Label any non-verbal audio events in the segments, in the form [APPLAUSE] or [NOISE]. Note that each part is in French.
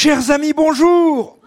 Chers amis, bonjour.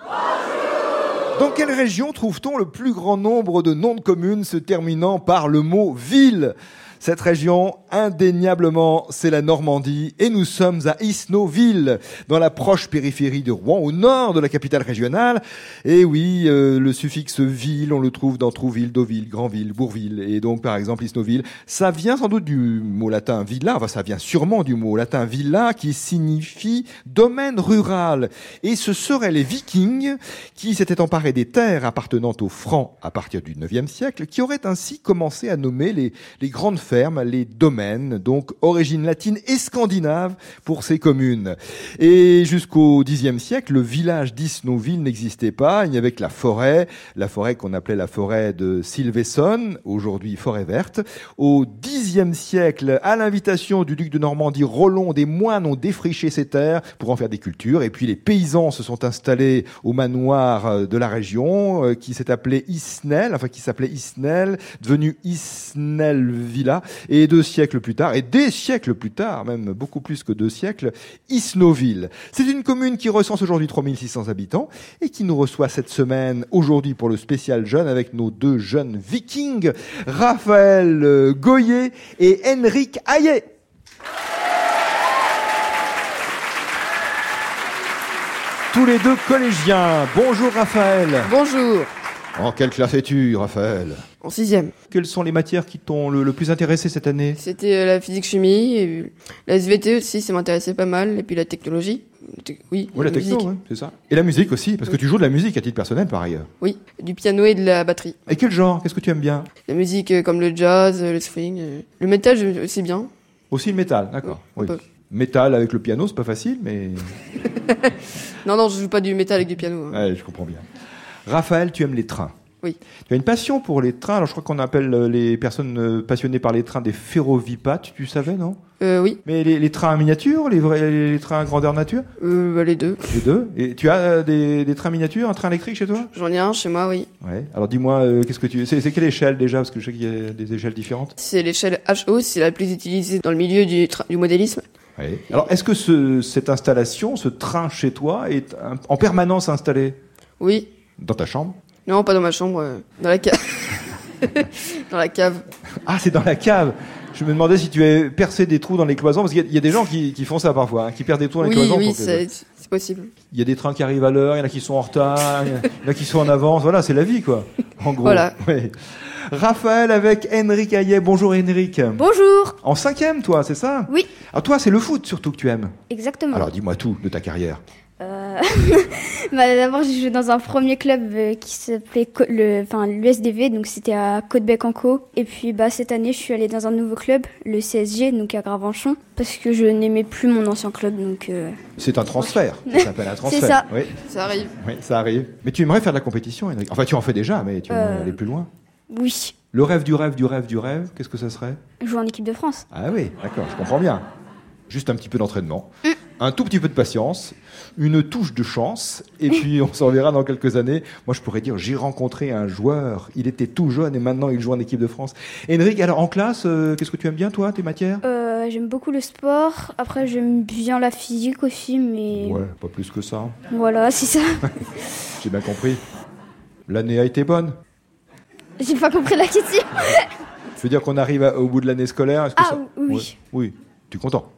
Dans quelle région trouve-t-on le plus grand nombre de noms de communes se terminant par le mot ville? Cette région, indéniablement, c'est la Normandie et nous sommes à Isnoville, dans la proche périphérie de Rouen, au nord de la capitale régionale. Et oui, euh, le suffixe ville, on le trouve dans Trouville, Deauville, Grandville, Bourville. Et donc, par exemple, Isnoville, ça vient sans doute du mot latin villa, enfin ça vient sûrement du mot latin villa qui signifie domaine rural. Et ce seraient les vikings qui s'étaient emparés des terres appartenant aux Francs à partir du 9e siècle, qui auraient ainsi commencé à nommer les, les grandes les domaines, donc origine latine et scandinave pour ces communes. Et jusqu'au Xe siècle, le village d'Isnoville n'existait pas. Il n'y avait que la forêt, la forêt qu'on appelait la forêt de Sylvesson, aujourd'hui forêt verte. Au Xe siècle, à l'invitation du duc de Normandie, Rollon, des moines ont défriché ces terres pour en faire des cultures. Et puis les paysans se sont installés au manoir de la région, euh, qui s'est appelé Isnel, enfin qui s'appelait Isnel, devenu Isnel Villa et deux siècles plus tard, et des siècles plus tard, même beaucoup plus que deux siècles, Isnoville. C'est une commune qui recense aujourd'hui 3600 habitants et qui nous reçoit cette semaine, aujourd'hui pour le spécial jeune, avec nos deux jeunes vikings, Raphaël euh, Goyer et Henrik Hayet. Tous les deux collégiens. Bonjour Raphaël. Bonjour. En quelle classe es-tu, Raphaël En sixième. Quelles sont les matières qui t'ont le, plus intéressé cette année C'était euh, la physique-chimie, et la SVT aussi, ça m'intéressait pas mal, et puis la technologie. Oui, la, techno, c'est ça. Et la musique aussi, parce que tu joues de la musique à titre personnel par ailleurs. Oui, du piano et de la batterie. Et quel genre? Qu'est-ce que tu aimes bien? La musique euh, comme le jazz, le swing, euh, le métal aussi bien. Aussi le métal, d'accord. Oui, Métal avec le piano, c'est pas facile, mais. [LAUGHS] non, non, je joue pas du métal avec du piano. Hein. Ouais, je comprends bien. Raphaël, tu aimes les trains. Oui. Tu as une passion pour les trains. Alors, je crois qu'on appelle euh, les personnes euh, passionnées par les trains des ferrovipates. Tu savais, non? Euh, Oui. Mais les, trains en miniature, les, vrais, les trains grandeur nature? Euh, bah, Les deux. Les deux. Et tu as des, des, trains miniatures, un train électrique chez toi? J'en ai un chez moi, oui. Ouais. Alors, dis-moi, qu'est-ce que tu. C'est quelle échelle déjà? Parce que je sais qu'il y a des échelles différentes. C'est l'échelle HO, c'est la plus utilisée dans le milieu du, du modélisme. Oui. Alors, est-ce que ce, cette installation, ce train chez toi, est en permanence installé? Oui. Dans ta chambre? Non, pas dans ma chambre, euh, dans la cave. [LAUGHS] dans la cave. Ah, c'est dans la cave. Je me demandais si tu avais percé des trous dans les cloisons, parce qu'il y, a des gens qui, font ça parfois, hein, qui perdent des trous dans les cloisons. Oui, c'est possible. Il y a des trains qui arrivent à l'heure, il y en a qui sont en retard, il y en a qui sont en avance. Voilà, c'est la vie, quoi. En gros. Voilà. [LAUGHS] Raphaël avec Henrik Hayet. Bonjour Henrik. Bonjour. En cinquième, toi, c'est ça? Oui. Alors toi, c'est le foot surtout que tu aimes. Exactement. Alors dis-moi tout de ta carrière. Euh, [LAUGHS] bah, D'abord, j'ai joué dans un premier club euh, qui s'appelait l'USDV, donc c'était à Côte-Bec-en-Co. Et puis bah, cette année, je suis allée dans un nouveau club, le CSG, donc à Gravenchon, parce que je n'aimais plus mon ancien club. donc. Euh, c'est un transfert, ça s'appelle un [LAUGHS] transfert. C'est ça. Oui. Ça arrive. Oui, ça arrive. Mais tu aimerais faire de la compétition, Henrik Enfin, tu en fais déjà, mais tu aimerais aller plus loin Oui. Le rêve du rêve du rêve du rêve, qu'est-ce que ça serait? Jouer en équipe de France. Ah oui, d'accord, je comprends bien. Juste un petit peu d'entraînement. Mm un tout petit peu de patience, une touche de chance, et [LAUGHS] puis on s'en verra dans quelques années. Moi, je pourrais dire, j'ai rencontré un joueur, il était tout jeune et maintenant il joue en équipe de France. Henrik, alors en classe, euh, qu'est-ce que tu aimes bien, toi, tes matières? Euh, J'aime beaucoup le sport. Après, j'aime bien la physique aussi, mais. Ouais, pas plus que ça. Voilà, c'est ça. [LAUGHS] j'ai bien compris. L'année a été bonne? J'ai pas compris la question. Tu veux dire qu'on arrive au bout de l'année scolaire? Ah oui. Oui, tu es content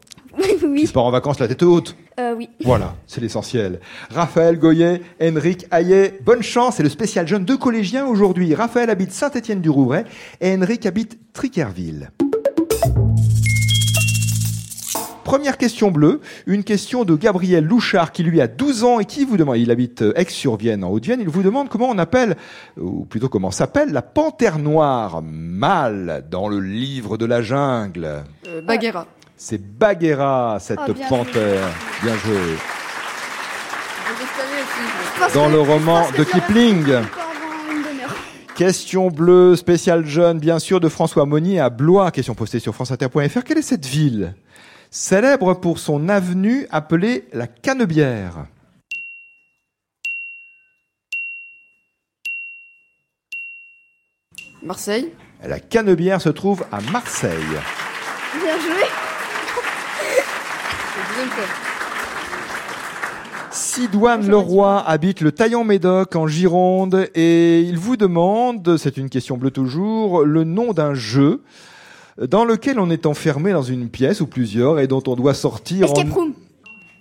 oui. Tu pars en vacances la tête haute euh, Oui. Voilà, c'est l'essentiel. Raphaël Goyer, Henrik Hayet, bonne chance, c'est le spécial jeune de collégiens aujourd'hui. Raphaël habite Saint-Étienne-du-Rouvray et Henrik habite Trickerville. Première question bleue, une question de Gabriel Louchard qui lui a 12 ans et qui vous demande, il habite Aix-sur-Vienne en Haute-Vienne, il vous demande comment on appelle, ou plutôt comment s'appelle la panthère noire mâle dans le livre de la jungle. Euh, Bagheera. C'est Bagheera, cette oh, panthère. Bien joué. Dans le roman de Kipling. Question bleue, spéciale jeune, bien sûr, de François Monnier à Blois. Question postée sur franceinter.fr. Quelle est cette ville Célèbre pour son avenue appelée la Canebière? Marseille. La Canebière se trouve à Marseille. Bien joué. Sidoine Leroy habite le Taillan-Médoc en Gironde et il vous demande, c'est une question bleue toujours, le nom d'un jeu dans lequel on est enfermé dans une pièce ou plusieurs et dont on doit sortir. Escape en- Room.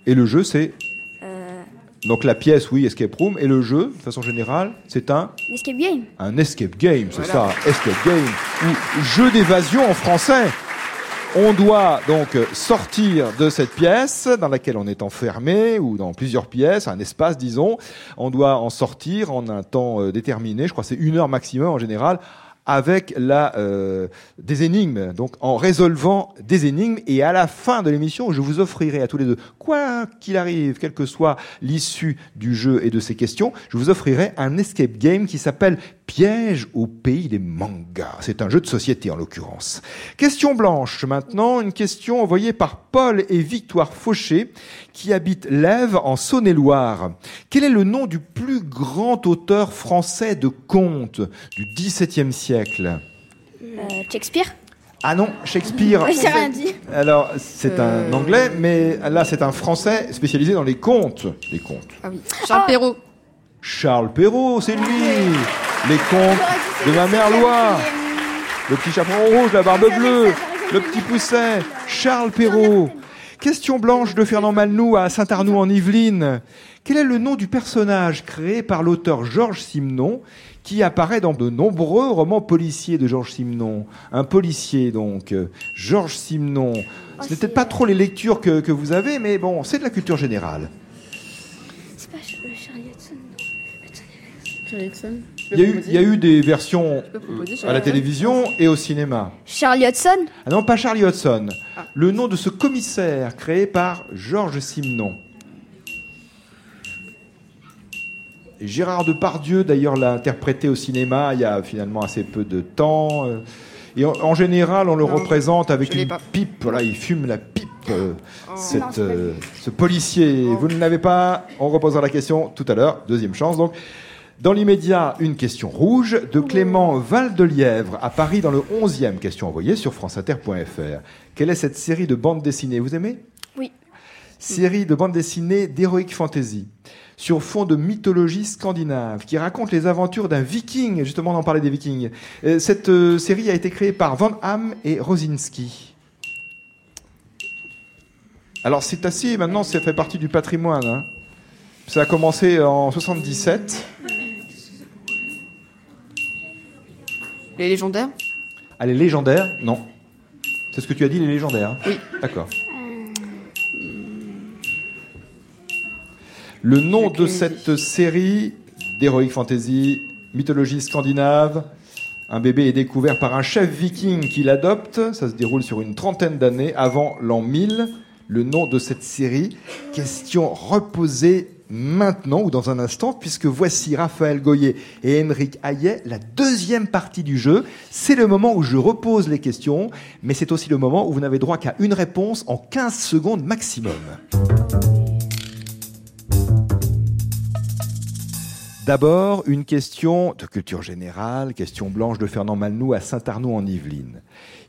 Et le jeu, c'est Euh, donc la pièce, oui, escape room, et le jeu, de façon générale, c'est un Escape Game. un escape game, c'est Voilà. ça, escape game ou jeu d'évasion en français. On doit donc sortir de cette pièce dans laquelle on est enfermé ou dans plusieurs pièces, un espace disons. On doit en sortir en un temps euh, déterminé, je crois c'est une heure maximum en général, avec la euh, des énigmes, donc en résolvant des énigmes. Et à la fin de l'émission, je vous offrirai à tous les deux, quoi qu'il arrive, quelle que soit l'issue du jeu et de ces questions, je vous offrirai un escape game qui s'appelle Piège au pays des mangas. C'est un jeu de société en l'occurrence. Question blanche maintenant, une question envoyée par Paul et Victoire Fauché qui habitent Lèves en Saône-et-Loire. Quel est le nom du plus grand auteur français de contes du XVIIe siècle? Euh, Shakespeare? Ah non, Shakespeare. [LAUGHS] J'ai rien dit. Alors, c'est un Euh. anglais, mais là, c'est un français spécialisé dans les contes. Les contes. Ah oui. Charles Ah. Perrault. Charles Perrault, c'est lui. Les contes de ma mère Loi. Le petit chaperon rouge, la barbe bleue, le petit pousset, Charles Perrault. Question blanche de Fernand Malnou à Saint-Arnoux en Yvelines. Quel est le nom du personnage créé par l'auteur Georges Simenon qui apparaît dans de nombreux romans policiers de Georges Simenon? Un policier donc, Georges Simenon. Ce n'est peut-être pas trop les lectures que, que vous avez, mais bon, c'est de la culture générale. C'est pas Ch- euh, Charlie Hudson. Charlie Hudson. Il y a eu, il y a eu des versions proposer, à Charlie la Hudson télévision et au cinéma. Charlie Hudson? Ah non, pas Charlie Hudson. Ah. Le nom de ce commissaire créé par Georges Simenon. Et Gérard Depardieu, d'ailleurs, l'a interprété au cinéma il y a finalement assez peu de temps. euh, Et en, en général, on le Non, représente avec une pas. pipe. Voilà, il fume la pipe. euh, cette, Non, euh, ce policier. Oh. Vous ne l'avez pas On reposera la question tout à l'heure. Deuxième chance. Donc, dans l'immédiat, une question rouge de Clément Val-de-Lièvre à Paris dans le 11e. Question envoyée sur franceinter.fr. Quelle est cette série de bandes dessinées Vous aimez? Oui. Série de bandes dessinées d'heroic fantasy sur fond de mythologie scandinave qui raconte les aventures d'un viking. Justement, on en parlait des vikings. Euh, Cette euh, série a été créée par Van Ham et Rosinski. Alors c'est assez, maintenant ça fait partie du patrimoine. hein. Ça a commencé en 77. Les légendaires. Ah, les légendaires Non. C'est ce que tu as dit, les légendaires hein Oui. D'accord. Le nom de cette série d'Heroic Fantasy, mythologie scandinave, un bébé est découvert par un chef viking qui l'adopte. Ça se déroule sur une trentaine d'années avant l'an 1000. Le nom de cette série, question reposée maintenant ou dans un instant, puisque voici Raphaël Goyer et Henrik Hayet, la deuxième partie du jeu. C'est le moment où je repose les questions, mais c'est aussi le moment où vous n'avez droit qu'à une réponse en 15 secondes maximum. D'abord, une question de culture générale, question blanche de Fernand Malnou à Saint-Arnoux en Yvelines.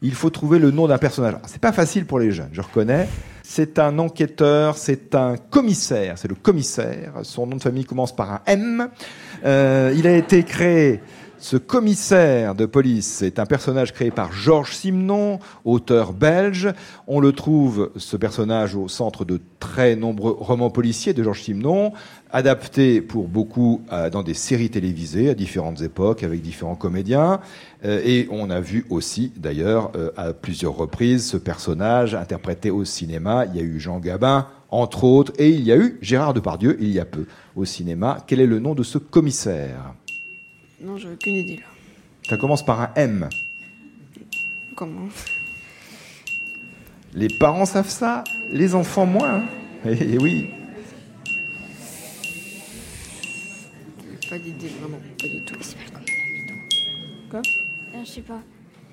Il faut trouver le nom d'un personnage. C'est pas facile pour les jeunes, je reconnais. C'est un enquêteur, c'est un commissaire, c'est le commissaire. Son nom de famille commence par un M. Euh, il a été créé. Ce commissaire de police est un personnage créé par Georges Simenon, auteur belge. On le trouve, ce personnage, au centre de très nombreux romans policiers de Georges Simenon, adapté pour beaucoup euh, dans des séries télévisées à différentes époques avec différents comédiens. Euh, et on a vu aussi, d'ailleurs, euh, à plusieurs reprises, ce personnage interprété au cinéma. Il y a eu Jean Gabin, entre autres, et il y a eu Gérard Depardieu, il y a peu, au cinéma. Quel est le nom de ce commissaire? Non, j'ai aucune idée là. Ça commence par un M. Comment Les parents savent ça, les enfants moins. hein. [LAUGHS] Eh oui. Pas d'idée, vraiment, pas du tout. Quoi Euh, je sais pas.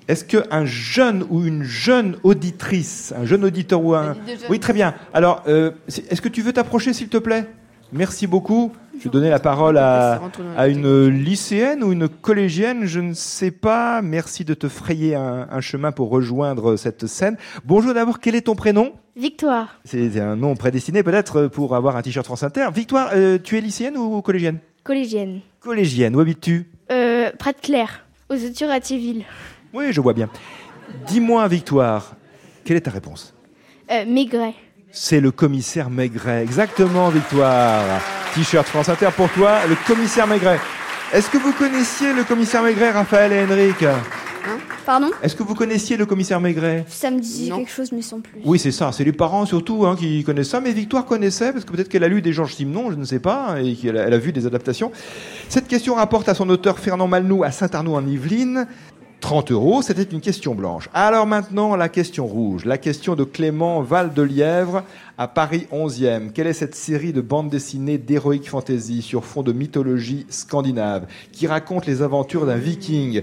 Est-ce qu'un jeune ou une jeune auditrice, un jeune auditeur ou un... Oui, très bien. Alors, euh, est-ce que tu veux t'approcher, s'il te plaît? Merci beaucoup. Je vais donner la parole à, à une lycéenne ou une collégienne, je ne sais pas. Merci de te frayer un, un chemin pour rejoindre cette scène. Bonjour d'abord, quel est ton prénom? Victoire. C'est un nom prédestiné peut-être pour avoir un t-shirt France Inter. Victoire, euh, tu es lycéenne ou collégienne? Collégienne. Collégienne, où habites-tu? Euh, Près de Claire, aux études à Thierville. Oui, je vois bien. Dis-moi, Victoire, quelle est ta réponse? Euh, Maigret. C'est le commissaire Maigret. Exactement, Victoire. T-shirt France Inter pour toi, le commissaire Maigret. Est-ce que vous connaissiez le commissaire Maigret, Raphaël et Henrik hein Pardon Est-ce que vous connaissiez le commissaire Maigret Ça me dit quelque chose, mais sans plus. Oui, c'est ça. C'est les parents surtout hein, qui connaissent ça. Mais Victoire connaissait, parce que peut-être qu'elle a lu des Georges Simenon, je ne sais pas, et qu'elle a, elle a vu des adaptations. Cette question rapporte à son auteur Fernand Malnou à Saint-Arnaud en Yvelines. 30 euros, c'était une question blanche. Alors maintenant, la question rouge, la question de Clément Val de Lièvre à Paris 11e. Quelle est cette série de bandes dessinées d'heroic fantasy sur fond de mythologie scandinave qui raconte les aventures d'un viking?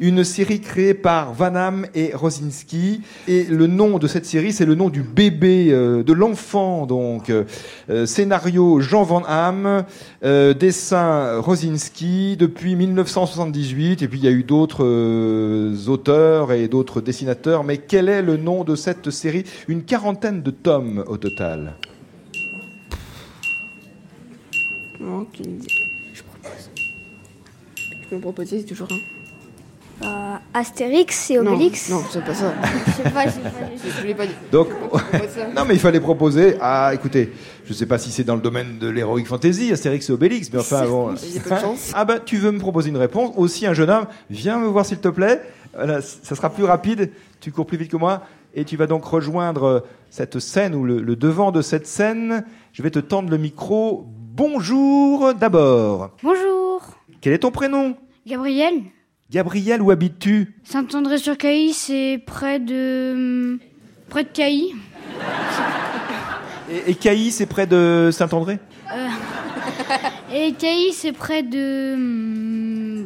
Une série créée par Vanham et Rosinski. Et le nom de cette série, c'est le nom du bébé, euh, de l'enfant. Donc, euh, scénario Jean Van Ham, euh, dessin Rosinski depuis 1978. Et puis il y a eu d'autres auteurs et d'autres dessinateurs. Mais quel est le nom de cette série? Une quarantaine de tomes au total. Je propose. Je me proposer, c'est toujours un. Euh, Astérix et Obélix. Non, c'est pas ça. [LAUGHS] je sais pas, je l'ai pas dit. Donc, [LAUGHS] non, mais il fallait proposer. Ah, écoutez, je sais pas si c'est dans le domaine de l'heroic fantasy, Astérix et Obélix, mais enfin bon. [LAUGHS] Ah bah, tu veux me proposer une réponse Aussi, un jeune homme, viens me voir s'il te plaît. Voilà, ça sera plus rapide. Tu cours plus vite que moi, et tu vas donc rejoindre cette scène ou le, le devant de cette scène. Je vais te tendre le micro. Bonjour d'abord. Bonjour. Quel est ton prénom? Gabriel. Gabriel, où habites-tu? Saint-André-sur-Cailly, c'est près de. près de Cailly. Et, et Cailly, c'est près de Saint-André? Euh... Et Cailly, c'est près de.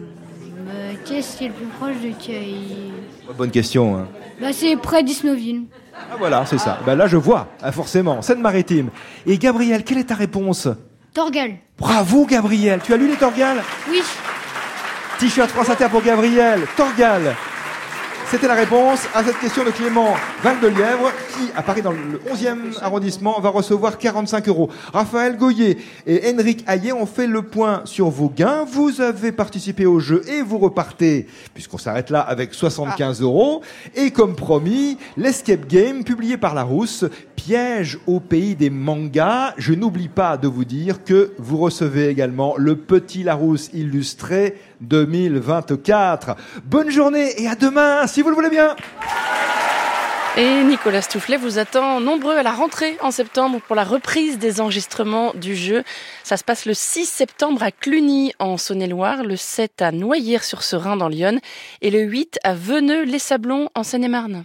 Bah, Qu'est-ce qui est le plus proche de Cailly Bonne question. Hein. Bah, c'est près d'Isnoville. Ah voilà, c'est ça. Bah, là, je vois, ah, forcément. Seine-Maritime. Et Gabriel, quelle est ta réponse? Torgal. Bravo, Gabriel. Tu as lu les Torgal Oui. T-shirt France Inter pour Gabriel. Torgal. C'était la réponse à cette question de Clément Val de Lièvre, qui, à Paris, dans le 11e arrondissement, va recevoir 45 euros. Raphaël Goyer et Henrik Hayet ont fait le point sur vos gains. Vous avez participé au jeu et vous repartez, puisqu'on s'arrête là, avec 75 euros. Et comme promis, l'escape game, publié par Larousse, piège au pays des mangas. Je n'oublie pas de vous dire que vous recevez également le petit Larousse illustré 2024. Bonne journée et à demain, Et Nicolas Stoufflet vous attend nombreux à la rentrée en septembre pour la reprise des enregistrements du jeu. Ça se passe le 6 septembre à Cluny en Saône-et-Loire, le 7 à Noyers-sur-Serein dans l'Yonne et le 8 à Veneux-les-Sablons en Seine-et-Marne.